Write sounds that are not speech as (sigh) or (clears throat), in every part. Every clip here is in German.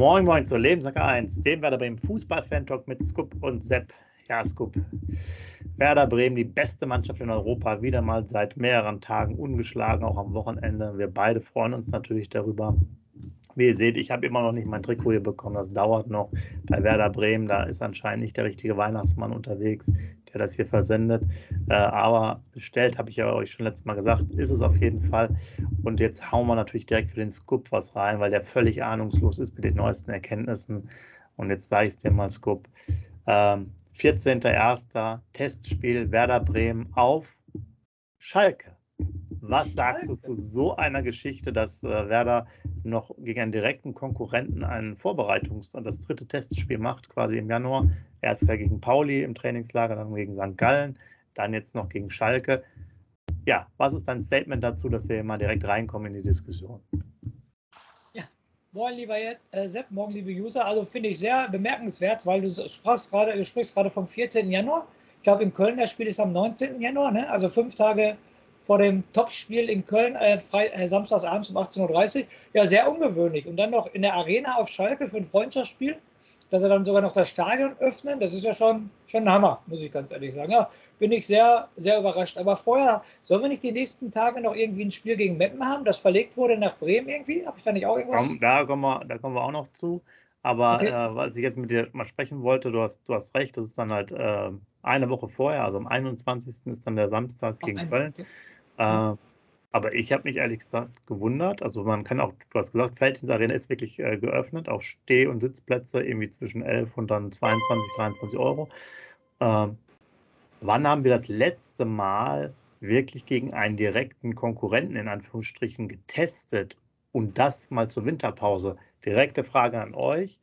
Moin Moin zur Lebenssache 1, dem Werder Bremen Fußball-Fan-Talk mit Scoop und Sepp. Ja, Scoop. Werder Bremen, die beste Mannschaft in Europa, wieder mal seit mehreren Tagen ungeschlagen, auch am Wochenende. Wir beide freuen uns natürlich darüber. Wie ihr seht, ich habe immer noch nicht mein Trikot hier bekommen. Das dauert noch bei Werder Bremen. Da ist anscheinend nicht der richtige Weihnachtsmann unterwegs, der das hier versendet. Äh, aber bestellt, habe ich ja euch schon letztes Mal gesagt, ist es auf jeden Fall. Und jetzt hauen wir natürlich direkt für den Scoop was rein, weil der völlig ahnungslos ist mit den neuesten Erkenntnissen. Und jetzt sage ich es dir mal, Scoop. Ähm, 14.01. Testspiel Werder Bremen auf Schalke. Was sagst du zu so einer Geschichte, dass äh, Werder noch gegen einen direkten Konkurrenten ein Vorbereitungs- und das dritte Testspiel macht, quasi im Januar? Erst gegen Pauli im Trainingslager, dann gegen St. Gallen, dann jetzt noch gegen Schalke. Ja, was ist dein Statement dazu, dass wir hier mal direkt reinkommen in die Diskussion? Ja, moin lieber äh, Sepp, morgen liebe User. Also finde ich sehr bemerkenswert, weil du sprichst gerade, du sprichst gerade vom 14. Januar. Ich glaube, in Köln das Spiel ist am 19. Januar, ne? also fünf Tage vor dem Topspiel in Köln, äh, frei, äh, samstagsabends um 18.30 Uhr. Ja, sehr ungewöhnlich. Und dann noch in der Arena auf Schalke für ein Freundschaftsspiel, dass er dann sogar noch das Stadion öffnen, das ist ja schon, schon ein Hammer, muss ich ganz ehrlich sagen. Ja, bin ich sehr, sehr überrascht. Aber vorher, sollen wir nicht die nächsten Tage noch irgendwie ein Spiel gegen Meppen haben, das verlegt wurde nach Bremen irgendwie? Habe ich da nicht auch irgendwas? Da, kommen wir, da kommen wir auch noch zu. Aber okay. äh, was ich jetzt mit dir mal sprechen wollte, du hast, du hast recht, das ist dann halt äh, eine Woche vorher, also am 21. ist dann der Samstag gegen Köln. Äh, aber ich habe mich ehrlich gesagt gewundert. Also man kann auch, du hast gesagt, Feldins Arena ist wirklich äh, geöffnet, auch Steh- und Sitzplätze irgendwie zwischen 11 und dann 22, 23 Euro. Äh, wann haben wir das letzte Mal wirklich gegen einen direkten Konkurrenten in Anführungsstrichen getestet und das mal zur Winterpause? Direkte Frage an euch.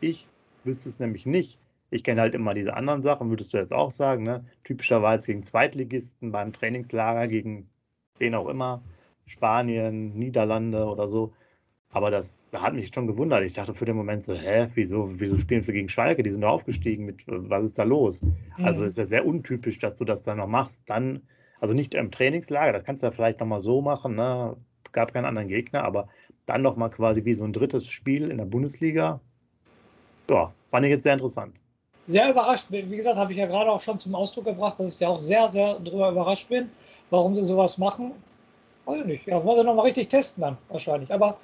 Ich wüsste es nämlich nicht. Ich kenne halt immer diese anderen Sachen, würdest du jetzt auch sagen, ne? Typischerweise gegen Zweitligisten beim Trainingslager, gegen wen auch immer, Spanien, Niederlande oder so. Aber das, das hat mich schon gewundert. Ich dachte für den Moment so, hä, wieso, wieso spielen sie gegen Schalke? Die sind da aufgestiegen. Mit, was ist da los? Also, mhm. Also ist ja sehr untypisch, dass du das dann noch machst. Dann, also nicht im Trainingslager, das kannst du ja vielleicht nochmal so machen, ne? Gab keinen anderen Gegner, aber dann nochmal quasi wie so ein drittes Spiel in der Bundesliga. Ja, fand ich jetzt sehr interessant. Sehr überrascht, wie gesagt, habe ich ja gerade auch schon zum Ausdruck gebracht, dass ich ja auch sehr, sehr darüber überrascht bin warum sie sowas machen. Weiß ich nicht. Ja, wollen sie nochmal richtig testen dann wahrscheinlich. Aber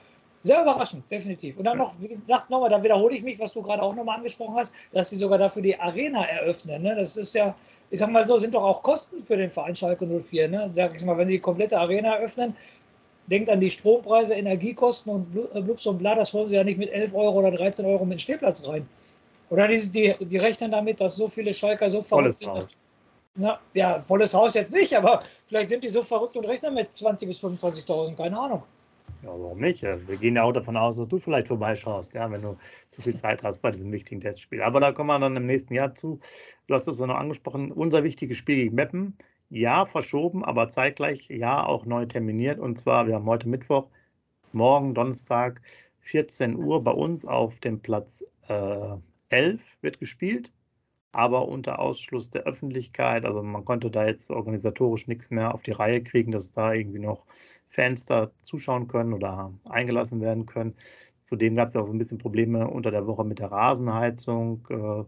sehr überraschend, definitiv. Und dann noch, wie gesagt, nochmal, da wiederhole ich mich, was du gerade auch nochmal angesprochen hast, dass sie sogar dafür die Arena eröffnen. Ne? Das ist ja, ich sag mal so, sind doch auch Kosten für den Verein Schalke 04. Ne? Sag ich mal, wenn sie die komplette Arena eröffnen, denkt an die Strompreise, Energiekosten und äh, Blubs und bla, das holen sie ja nicht mit 11 Euro oder 13 Euro mit dem Stehplatz rein. Oder die, die, die rechnen damit, dass so viele Schalker so verrückt sind. Na, ja, volles Haus jetzt nicht, aber vielleicht sind die so verrückt und rechnen mit 20.000 bis 25.000, keine Ahnung. Ja, warum nicht? Wir gehen ja auch davon aus, dass du vielleicht vorbeischaust, ja, wenn du zu viel Zeit hast bei diesem wichtigen Testspiel. Aber da kommen wir dann im nächsten Jahr zu. Du hast es ja noch angesprochen, unser wichtiges Spiel gegen Meppen. Ja, verschoben, aber zeitgleich ja auch neu terminiert. Und zwar, wir haben heute Mittwoch, morgen Donnerstag, 14 Uhr bei uns auf dem Platz äh, 11 wird gespielt aber unter Ausschluss der Öffentlichkeit. Also man konnte da jetzt organisatorisch nichts mehr auf die Reihe kriegen, dass da irgendwie noch Fans da zuschauen können oder eingelassen werden können. Zudem gab es ja auch so ein bisschen Probleme unter der Woche mit der Rasenheizung äh,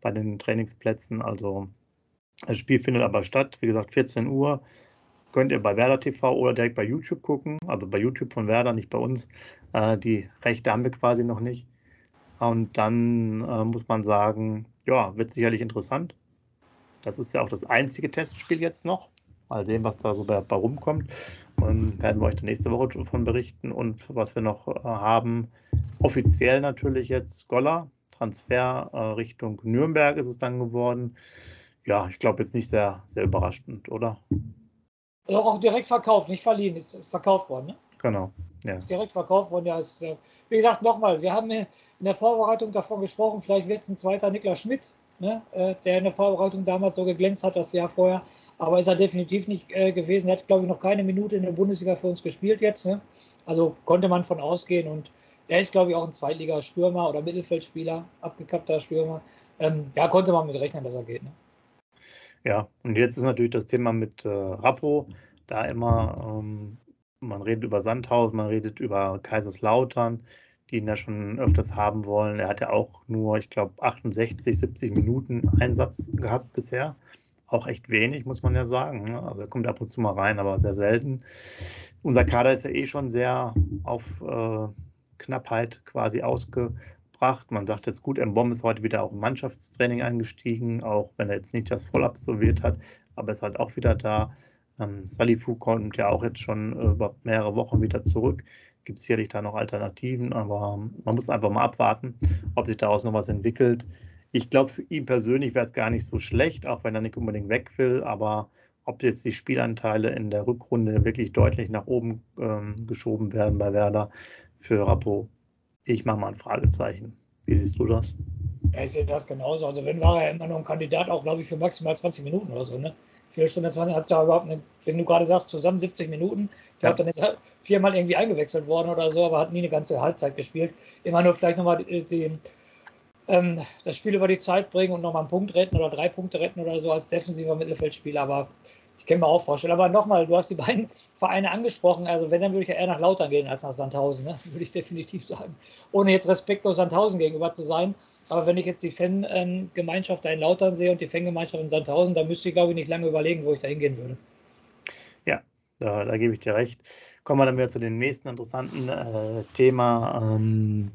bei den Trainingsplätzen. Also das Spiel findet aber statt, wie gesagt, 14 Uhr. Könnt ihr bei Werder TV oder direkt bei YouTube gucken. Also bei YouTube von Werder, nicht bei uns. Äh, die Rechte haben wir quasi noch nicht. Und dann äh, muss man sagen, ja, wird sicherlich interessant. Das ist ja auch das einzige Testspiel jetzt noch. Mal sehen, was da so bei, bei rumkommt. Und werden wir euch dann nächste Woche davon berichten. Und was wir noch äh, haben, offiziell natürlich jetzt Goller, Transfer äh, Richtung Nürnberg ist es dann geworden. Ja, ich glaube jetzt nicht sehr, sehr überraschend, oder? Auch direkt verkauft, nicht verliehen, ist verkauft worden, ne? Genau. Ja. Direkt verkauft worden, ja. Ist, äh, wie gesagt, nochmal, wir haben in der Vorbereitung davon gesprochen, vielleicht wird es ein zweiter Niklas Schmidt, ne, äh, der in der Vorbereitung damals so geglänzt hat, das Jahr vorher. Aber ist er definitiv nicht äh, gewesen. Er hat, glaube ich, noch keine Minute in der Bundesliga für uns gespielt jetzt. Ne? Also konnte man von ausgehen. Und er ist, glaube ich, auch ein Zweitliga-Stürmer oder Mittelfeldspieler, abgekappter Stürmer. Ähm, ja, konnte man mit rechnen, dass er geht. Ne? Ja, und jetzt ist natürlich das Thema mit äh, Rappo. Da immer ähm, man redet über Sandhaus, man redet über Kaiserslautern, die ihn ja schon öfters haben wollen. Er hat ja auch nur, ich glaube, 68, 70 Minuten Einsatz gehabt bisher. Auch echt wenig, muss man ja sagen. Ne? Also er kommt ab und zu mal rein, aber sehr selten. Unser Kader ist ja eh schon sehr auf äh, Knappheit quasi ausgebracht. Man sagt jetzt gut, Mbom ist heute wieder auch im Mannschaftstraining eingestiegen, auch wenn er jetzt nicht das voll absolviert hat, aber ist halt auch wieder da. Ähm, Salifu kommt ja auch jetzt schon äh, über mehrere Wochen wieder zurück. Gibt es sicherlich da noch Alternativen, aber man muss einfach mal abwarten, ob sich daraus noch was entwickelt. Ich glaube, für ihn persönlich wäre es gar nicht so schlecht, auch wenn er nicht unbedingt weg will, aber ob jetzt die Spielanteile in der Rückrunde wirklich deutlich nach oben ähm, geschoben werden bei Werder für Rapo, ich mache mal ein Fragezeichen. Wie siehst du das? Ja, ich sehe das genauso. Also wenn war er immer noch ein Kandidat, auch glaube ich für maximal 20 Minuten oder so. Ne? Viertelstunde 20 hat es ja überhaupt nicht, wenn du gerade sagst, zusammen 70 Minuten. Ich glaube, dann ist er viermal irgendwie eingewechselt worden oder so, aber hat nie eine ganze Halbzeit gespielt. Immer nur vielleicht nochmal die, die, ähm, das Spiel über die Zeit bringen und nochmal einen Punkt retten oder drei Punkte retten oder so als defensiver Mittelfeldspieler. Aber ich kann mir auch vorstellen. Aber nochmal, du hast die beiden (laughs) Vereine angesprochen. Also wenn, dann würde ich ja eher nach Lautern gehen als nach Sandhausen. Ne? (laughs) Würde ich definitiv sagen. Ohne jetzt respektlos Sandhausen gegenüber zu sein. Aber wenn ich jetzt die Fangemeinschaft da in Lautern sehe und die Fangemeinschaft in Sandhausen, dann müsste ich, glaube ich, nicht lange überlegen, wo ich da hingehen würde. Ja, da, da gebe ich dir recht. Kommen wir dann wieder zu dem nächsten interessanten äh, Thema. Ähm,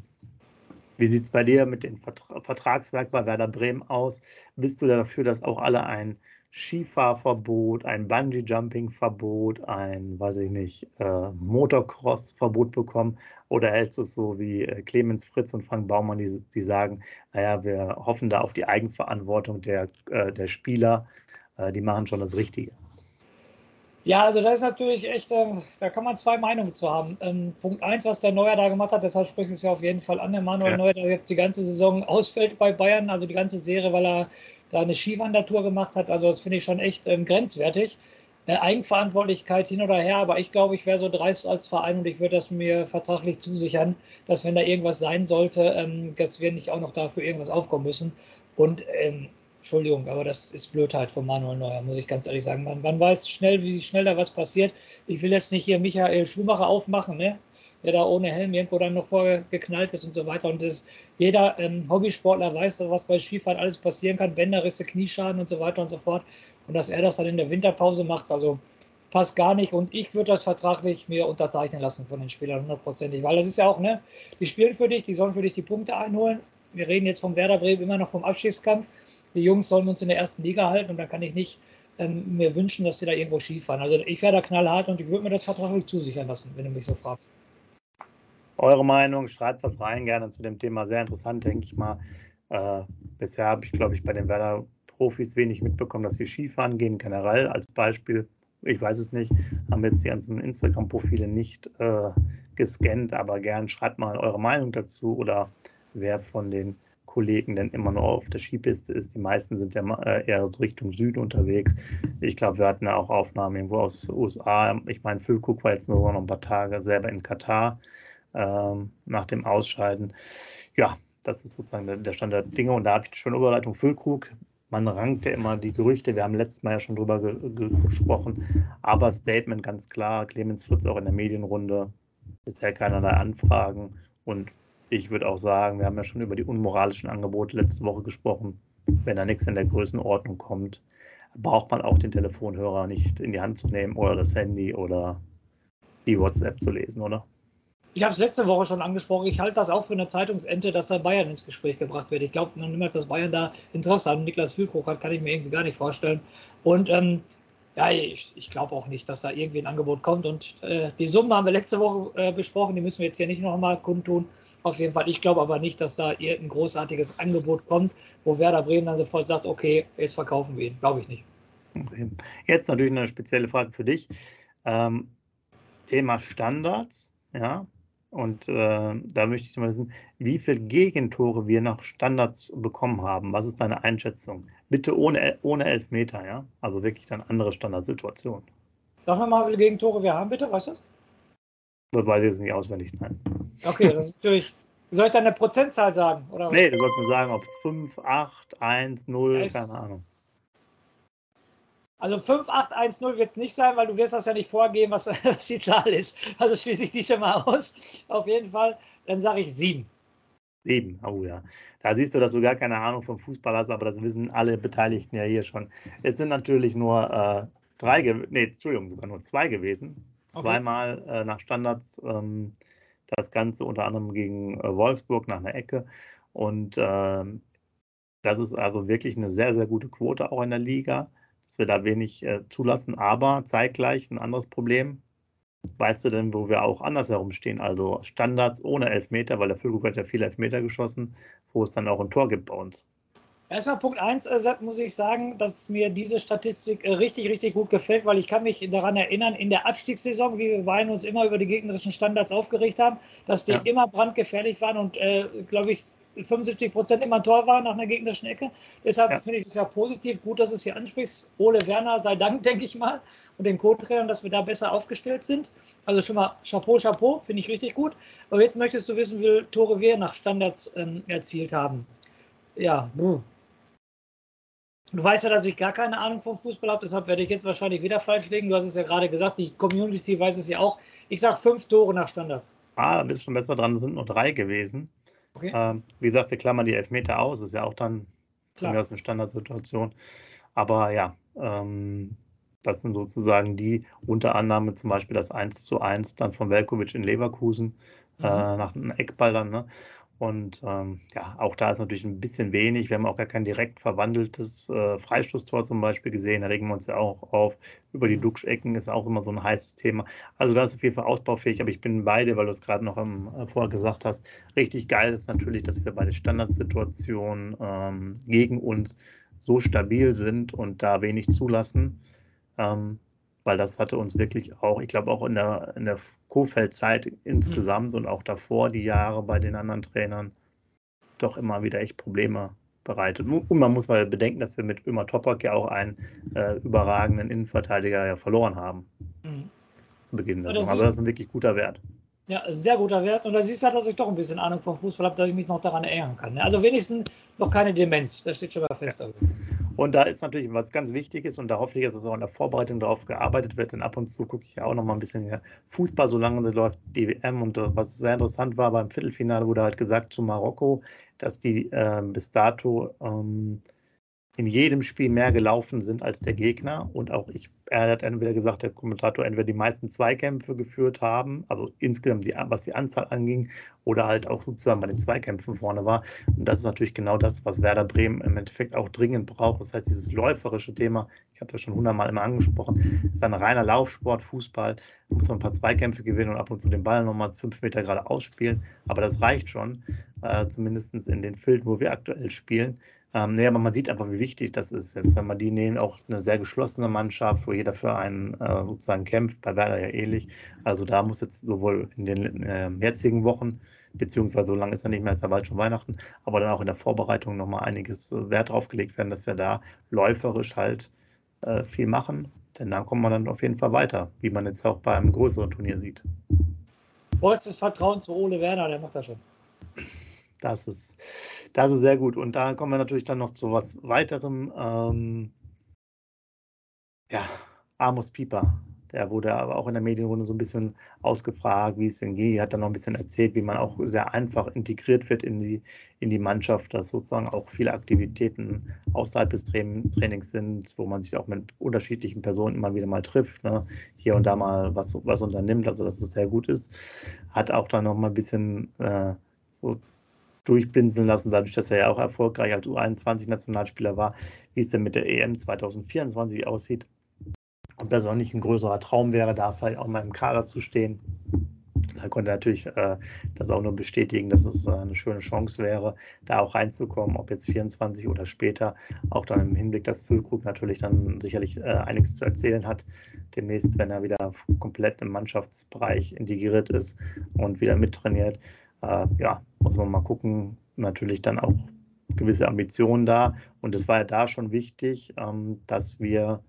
wie sieht es bei dir mit dem Vertra Vertragswerk bei Werder Bremen aus? Bist du dafür, dass auch alle ein Skifahrverbot, ein Bungee-Jumping-Verbot, ein, weiß ich nicht, äh, Motocross-Verbot bekommen? Oder hältst du es so wie äh, Clemens Fritz und Frank Baumann, die, die sagen, naja, wir hoffen da auf die Eigenverantwortung der, äh, der Spieler, äh, die machen schon das Richtige? Ja, also das ist natürlich echt, äh, da kann man zwei Meinungen zu haben. Ähm, Punkt eins, was der Neuer da gemacht hat, deshalb spricht es ja auf jeden Fall an, der Manuel ja. Neuer, der jetzt die ganze Saison ausfällt bei Bayern, also die ganze Serie, weil er da eine Skiwandertour gemacht hat. Also das finde ich schon echt ähm, grenzwertig. Äh, Eigenverantwortlichkeit hin oder her, aber ich glaube, ich wäre so dreist als Verein und ich würde das mir vertraglich zusichern, dass wenn da irgendwas sein sollte, ähm, dass wir nicht auch noch dafür irgendwas aufkommen müssen. Und ähm, Entschuldigung, aber das ist Blödheit von Manuel Neuer, muss ich ganz ehrlich sagen. Man, man weiß schnell, wie schnell da was passiert. Ich will jetzt nicht hier Michael Schumacher aufmachen, ne? der da ohne Helm irgendwo dann noch vorher geknallt ist und so weiter. Und das, jeder ähm, Hobbysportler weiß, was bei Skifahren alles passieren kann, Bänderrisse, Knieschaden und so weiter und so fort. Und dass er das dann in der Winterpause macht, also passt gar nicht. Und ich würde das vertraglich mir unterzeichnen lassen von den Spielern hundertprozentig, weil das ist ja auch, ne, die spielen für dich, die sollen für dich die Punkte einholen wir reden jetzt vom Werder Bremen immer noch vom Abschiedskampf. Die Jungs sollen uns in der ersten Liga halten und da kann ich nicht ähm, mir wünschen, dass die da irgendwo Skifahren. Also ich wäre da knallhart und ich würde mir das vertraglich zusichern lassen, wenn du mich so fragst. Eure Meinung, schreibt was rein, gerne zu dem Thema. Sehr interessant, denke ich mal. Äh, bisher habe ich, glaube ich, bei den Werder-Profis wenig mitbekommen, dass sie Skifahren gehen, generell als Beispiel. Ich weiß es nicht, haben jetzt die ganzen Instagram-Profile nicht äh, gescannt, aber gern schreibt mal eure Meinung dazu oder wer von den Kollegen denn immer noch auf der Skipiste ist. Die meisten sind ja äh, eher Richtung Süden unterwegs. Ich glaube, wir hatten ja auch Aufnahmen irgendwo aus den USA. Ich meine, Füllkrug war jetzt nur noch ein paar Tage selber in Katar ähm, nach dem Ausscheiden. Ja, das ist sozusagen der, Stand der Dinge. Und da habe ich schöne Überleitung Füllkrug. Man rankt ja immer die Gerüchte. Wir haben letztes Mal ja schon drüber ge ge gesprochen. Aber Statement ganz klar. Clemens Fritz auch in der Medienrunde. Bisher keinerlei Anfragen. Und ich würde auch sagen, wir haben ja schon über die unmoralischen Angebote letzte Woche gesprochen. Wenn da nichts in der Größenordnung kommt, braucht man auch den Telefonhörer nicht in die Hand zu nehmen oder das Handy oder die WhatsApp zu lesen, oder? Ich habe es letzte Woche schon angesprochen. Ich halte das auch für eine Zeitungsente, dass da Bayern ins Gespräch gebracht wird. Ich glaube noch niemals, dass Bayern da Interesse an Niklas Füllkrug hat, kann ich mir irgendwie gar nicht vorstellen. Und ähm, ja, ich, ich glaube auch nicht, dass da irgendwie ein Angebot kommt. Und äh, die Summe haben wir letzte Woche äh, besprochen, die müssen wir jetzt hier nicht nochmal kundtun. Auf jeden Fall. Ich glaube aber nicht, dass da irgendein großartiges Angebot kommt, wo Werder Bremen dann sofort sagt, okay, jetzt verkaufen wir ihn. Glaube ich nicht. Jetzt natürlich eine spezielle Frage für dich. Ähm, Thema Standards, ja. Und äh, da möchte ich mal wissen, wie viele Gegentore wir nach Standards bekommen haben. Was ist deine Einschätzung? Bitte ohne, ohne Elfmeter, ja? Also wirklich dann andere Standardsituationen. Sag mir mal, wie viele Gegentore wir haben, bitte, weißt du das? Das weiß ich jetzt nicht auswendig, nein. Okay, das ist natürlich. Soll ich dann eine Prozentzahl sagen? Oder nee, du sollst mir sagen, ob es 5, 8, 1, 0, ja, keine Ahnung. Also 5810 wird es nicht sein, weil du wirst das ja nicht vorgeben, was, (laughs) was die Zahl ist. Also schließe ich die schon mal aus. Auf jeden Fall, dann sage ich 7. 7, oh ja. Da siehst du, dass du gar keine Ahnung vom Fußball hast, aber das wissen alle Beteiligten ja hier schon. Es sind natürlich nur äh, drei, nee, Entschuldigung, sogar nur zwei gewesen. Zweimal okay. äh, nach Standards. Ähm, das Ganze unter anderem gegen äh, Wolfsburg nach einer Ecke. Und ähm, das ist also wirklich eine sehr, sehr gute Quote auch in der Liga dass wir da wenig äh, zulassen. Aber zeitgleich ein anderes Problem. Weißt du denn, wo wir auch andersherum stehen? Also Standards ohne Elfmeter, weil der Füllkrug hat ja viele Elfmeter geschossen, wo es dann auch ein Tor gibt bei uns. Erstmal Punkt 1, äh, muss ich sagen, dass mir diese Statistik äh, richtig, richtig gut gefällt, weil ich kann mich daran erinnern, in der Abstiegssaison, wie wir beiden uns immer über die gegnerischen Standards aufgeregt haben, dass die ja. immer brandgefährlich waren und, äh, glaube ich, 75 Prozent immer ein Tor war nach einer gegnerischen Ecke. Deshalb ja. finde ich es ja positiv, gut, dass du es hier ansprichst. Ole Werner sei Dank, (laughs) denke ich mal, und den Co-Trainern, dass wir da besser aufgestellt sind. Also schon mal Chapeau, Chapeau, finde ich richtig gut. Aber jetzt möchtest du wissen, wie viele Tore wir nach Standards ähm, erzielt haben. Ja, buh. Du weißt ja, dass ich gar keine Ahnung vom Fußball habe, deshalb werde ich jetzt wahrscheinlich wieder falsch legen. Du hast es ja gerade gesagt, die Community weiß es ja auch. Ich sage fünf Tore nach Standards. Ah, da bist du schon besser dran. Es sind nur drei gewesen. Okay. Ähm, wie gesagt, wir klammern die Elfmeter aus, ist ja auch dann Klar. aus einer Standardsituation. Aber ja, ähm, das sind sozusagen die Unterannahme, zum Beispiel das 1 zu 1 dann von Velkovic in Leverkusen mhm. äh, nach einem Eckball dann. Ne? Und ähm, ja, auch da ist natürlich ein bisschen wenig. Wir haben auch gar kein direkt verwandeltes äh, Freistoßtor zum Beispiel gesehen. Da regen wir uns ja auch auf. Über die Duxchecken ist auch immer so ein heißes Thema. Also da ist auf jeden Fall ausbaufähig. Aber ich bin beide, weil du es gerade noch im, äh, vorher gesagt hast, richtig geil ist natürlich, dass wir bei der Standardsituation ähm, gegen uns so stabil sind und da wenig zulassen. Ähm, weil das hatte uns wirklich auch, ich glaube auch in der, in der Kofeld-Zeit insgesamt mhm. und auch davor die Jahre bei den anderen Trainern doch immer wieder echt Probleme bereitet. Und man muss mal bedenken, dass wir mit Ömer Topak ja auch einen äh, überragenden Innenverteidiger ja verloren haben. Mhm. Zu Beginn der Saison. Also das ist ein wirklich guter Wert. Ja, sehr guter Wert. Und da siehst du halt, dass ich doch ein bisschen Ahnung vom Fußball habe, dass ich mich noch daran erinnern kann. Ne? Also wenigstens noch keine Demenz. Das steht schon mal fest. Ja. Und da ist natürlich was ganz Wichtiges und da hoffe ich, dass es auch in der Vorbereitung darauf gearbeitet wird. Denn ab und zu gucke ich ja auch noch mal ein bisschen Fußball, solange läuft die WM. Und äh, was sehr interessant war beim Viertelfinale, wurde halt gesagt zu Marokko, dass die äh, bis dato ähm, in jedem Spiel mehr gelaufen sind als der Gegner. Und auch ich, er hat entweder gesagt, der Kommentator, entweder die meisten Zweikämpfe geführt haben, also insgesamt, die, was die Anzahl anging, oder halt auch sozusagen bei den Zweikämpfen vorne war. Und das ist natürlich genau das, was Werder Bremen im Endeffekt auch dringend braucht. Das heißt, dieses läuferische Thema, ich habe das schon hundertmal immer angesprochen, ist ein reiner Laufsport, Fußball, muss man ein paar Zweikämpfe gewinnen und ab und zu den Ball nochmal fünf Meter gerade ausspielen. Aber das reicht schon, äh, zumindest in den Filmen, wo wir aktuell spielen. Ähm, nee, aber man sieht einfach, wie wichtig das ist jetzt, wenn man die nehmen, auch eine sehr geschlossene Mannschaft, wo jeder für einen äh, sozusagen kämpft, bei Werder ja ähnlich. Also da muss jetzt sowohl in den äh, jetzigen Wochen, beziehungsweise so lange ist ja nicht mehr, ist ja bald schon Weihnachten, aber dann auch in der Vorbereitung nochmal einiges äh, Wert drauf gelegt werden, dass wir da läuferisch halt äh, viel machen. Denn dann kommt man dann auf jeden Fall weiter, wie man jetzt auch beim größeren Turnier sieht. Vollstes Vertrauen zu Ole Werner, der macht das schon. Das ist, das ist sehr gut. Und da kommen wir natürlich dann noch zu was weiterem. Ähm, ja, Amos Pieper. Der wurde aber auch in der Medienrunde so ein bisschen ausgefragt, wie es denn geht. Hat dann noch ein bisschen erzählt, wie man auch sehr einfach integriert wird in die, in die Mannschaft, dass sozusagen auch viele Aktivitäten außerhalb des Trainings sind, wo man sich auch mit unterschiedlichen Personen immer wieder mal trifft, ne? hier und da mal was, was unternimmt, also dass es sehr gut ist. Hat auch dann noch mal ein bisschen äh, so durchblinzeln lassen, dadurch, dass er ja auch erfolgreich als U21-Nationalspieler war, wie es denn mit der EM 2024 aussieht. Ob das auch nicht ein größerer Traum wäre, da vielleicht auch mal im Kader zu stehen. Da konnte er natürlich äh, das auch nur bestätigen, dass es äh, eine schöne Chance wäre, da auch reinzukommen, ob jetzt 24 oder später, auch dann im Hinblick, dass Füllkrug natürlich dann sicherlich äh, einiges zu erzählen hat, demnächst, wenn er wieder komplett im Mannschaftsbereich integriert ist und wieder mittrainiert. Äh, ja, muss man mal gucken, natürlich dann auch gewisse Ambitionen da. Und es war ja da schon wichtig, ähm, dass wir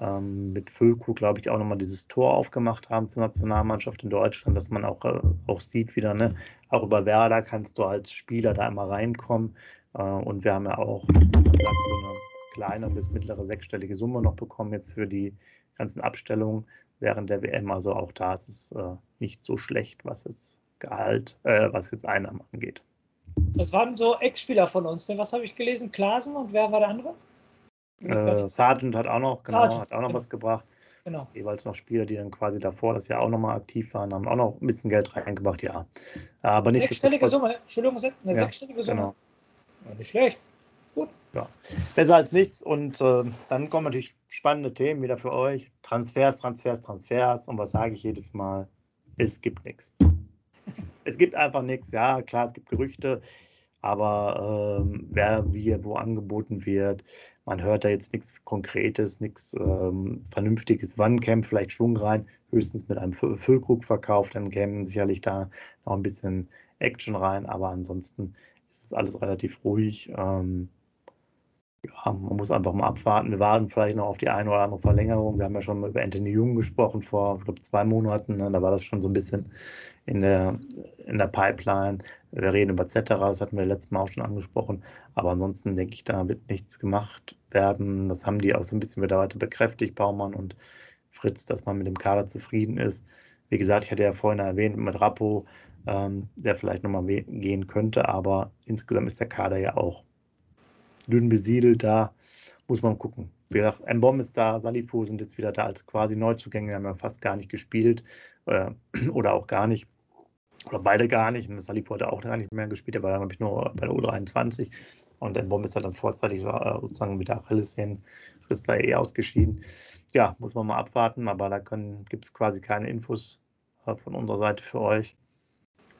ähm, mit Füllkrug, glaube ich, auch nochmal dieses Tor aufgemacht haben zur Nationalmannschaft in Deutschland, dass man auch, äh, auch sieht wieder, ne, auch über Werder kannst du als Spieler da immer reinkommen. Äh, und wir haben ja auch sagt, so eine kleine bis mittlere sechsstellige Summe noch bekommen jetzt für die ganzen Abstellungen während der WM. Also auch da ist es äh, nicht so schlecht, was jetzt Gehalt, äh, was jetzt Einnahmen angeht. Das waren so Ex-Spieler von uns. Ne? Was habe ich gelesen? Klasen und wer war der andere? Äh, Sargent hat auch noch, genau, Sargent, hat auch noch genau. was gebracht. Genau. Jeweils noch Spieler, die dann quasi davor das Jahr auch nochmal aktiv waren, haben auch noch ein bisschen Geld reingebracht, ja. Aber nicht Sechsstellige Summe, Entschuldigung, eine ja, sechsstellige Summe. Genau. Ja, nicht schlecht. Gut. Ja, besser als nichts. Und äh, dann kommen natürlich spannende Themen wieder für euch. Transfers, Transfers, Transfers. Und was sage ich jedes Mal? Es gibt nichts. Es gibt einfach nichts. Ja, klar, es gibt Gerüchte. Aber ähm, wer wie wo angeboten wird, man hört da jetzt nichts Konkretes, nichts ähm, Vernünftiges. Wann käme vielleicht Schwung rein? Höchstens mit einem Füllkrugverkauf, dann käme sicherlich da noch ein bisschen Action rein, aber ansonsten ist es alles relativ ruhig. Ähm, ja, man muss einfach mal abwarten. Wir warten vielleicht noch auf die eine oder andere Verlängerung. Wir haben ja schon mal über Anthony Jung gesprochen vor, ich glaube, zwei Monaten. Ne? Da war das schon so ein bisschen in der, in der Pipeline. Wir reden über etc., das hatten wir letztes Mal auch schon angesprochen. Aber ansonsten denke ich, da wird nichts gemacht werden. Das haben die auch so ein bisschen wieder weiter bekräftigt, Baumann und Fritz, dass man mit dem Kader zufrieden ist. Wie gesagt, ich hatte ja vorhin erwähnt mit Rappo, ähm, der vielleicht nochmal gehen könnte, aber insgesamt ist der Kader ja auch dünn besiedelt. Da muss man gucken. Wie gesagt, Mbom ist da, Salifu sind jetzt wieder da als quasi Neuzugänge. Haben ja fast gar nicht gespielt äh, (clears throat) oder auch gar nicht. Oder beide gar nicht. Und Salifu hat auch gar nicht mehr gespielt. Er war dann, glaube ich, nur bei der U23. Und Mbom ist dann vorzeitig äh, sozusagen mit der Achillessehnen ist da eh ausgeschieden. Ja, muss man mal abwarten. Aber da gibt es quasi keine Infos äh, von unserer Seite für euch.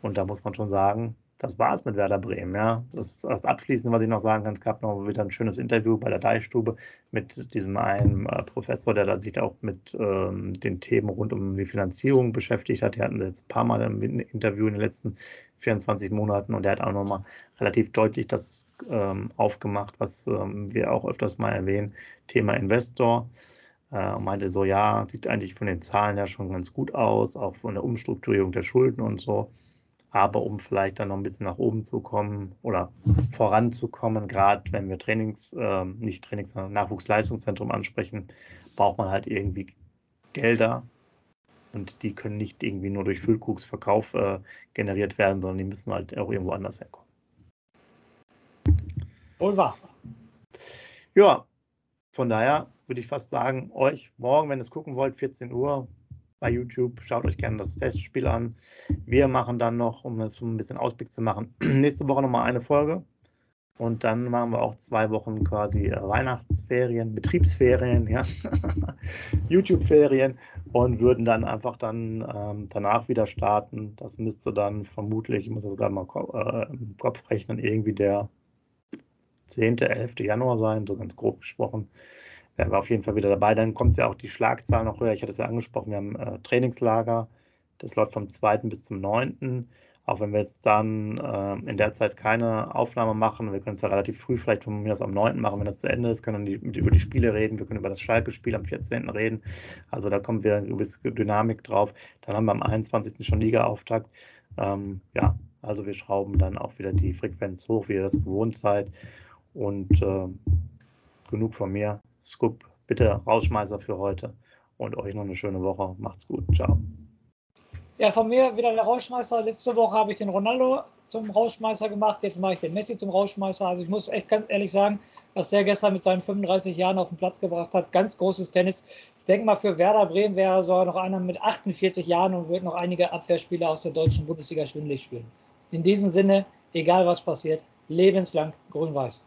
Und da muss man schon sagen, das war es mit Werder Bremen, ja. Das ist das Abschließende, was ich noch sagen kann. Es gab noch wieder ein schönes Interview bei der Deichstube mit diesem einen äh, Professor, der da sich auch mit ähm, den Themen rund um die Finanzierung beschäftigt hat. Die hatten jetzt ein paar Mal ein Interview in den letzten 24 Monaten und der hat auch nochmal relativ deutlich das ähm, aufgemacht, was ähm, wir auch öfters mal erwähnen, Thema Investor. Äh, meinte so, ja, sieht eigentlich von den Zahlen ja schon ganz gut aus, auch von der Umstrukturierung der Schulden und so. Aber um vielleicht dann noch ein bisschen nach oben zu kommen oder voranzukommen, gerade wenn wir Trainings, äh, nicht Trainings, sondern Nachwuchsleistungszentrum ansprechen, braucht man halt irgendwie Gelder. Und die können nicht irgendwie nur durch Füllkrugsverkauf äh, generiert werden, sondern die müssen halt auch irgendwo anders herkommen. Und wahr. Ja, von daher würde ich fast sagen, euch morgen, wenn ihr es gucken wollt, 14 Uhr, bei YouTube. Schaut euch gerne das Testspiel an. Wir machen dann noch, um es ein bisschen Ausblick zu machen, (clears throat) nächste Woche nochmal eine Folge. Und dann machen wir auch zwei Wochen quasi äh, Weihnachtsferien, Betriebsferien, ja, (laughs) YouTube-Ferien und würden dann einfach dann ähm, danach wieder starten. Das müsste dann vermutlich, ich muss das gerade mal äh, im Kopf rechnen, irgendwie der 10., 11. Januar sein, so ganz grob gesprochen er war auf jeden Fall wieder dabei. Dann kommt ja auch die Schlagzahl noch höher. Ich hatte es ja angesprochen, wir haben äh, Trainingslager. Das läuft vom 2. bis zum 9. Auch wenn wir jetzt dann äh, in der Zeit keine Aufnahme machen, wir können es ja relativ früh vielleicht von mir aus am 9. machen, wenn das zu Ende ist, können wir über die Spiele reden, wir können über das Schalke-Spiel am 14. reden. Also da kommt wieder eine gewisse Dynamik drauf. Dann haben wir am 21. schon Liga-Auftakt. Ähm, ja, also wir schrauben dann auch wieder die Frequenz hoch, wie ihr das gewohnt seid. Und äh, genug von mir. Scoop, bitte Rausschmeißer für heute. und euch noch eine schöne Woche. Macht's gut. Ciao. Ja, von mir wieder der Rauschmeister. Letzte Woche habe ich den Ronaldo zum Rauschmeister gemacht, jetzt mache ich den Messi zum Rauschmeister. Also ich muss echt ganz ehrlich sagen, was der gestern mit seinen 35 Jahren auf den Platz gebracht hat, ganz großes Tennis. Ich denke mal, für Werder Bremen wäre sogar noch einer mit 48 Jahren und wird noch einige Abwehrspieler aus der deutschen Bundesliga schwindlig spielen. In diesem Sinne, egal was passiert, lebenslang grün-weiß.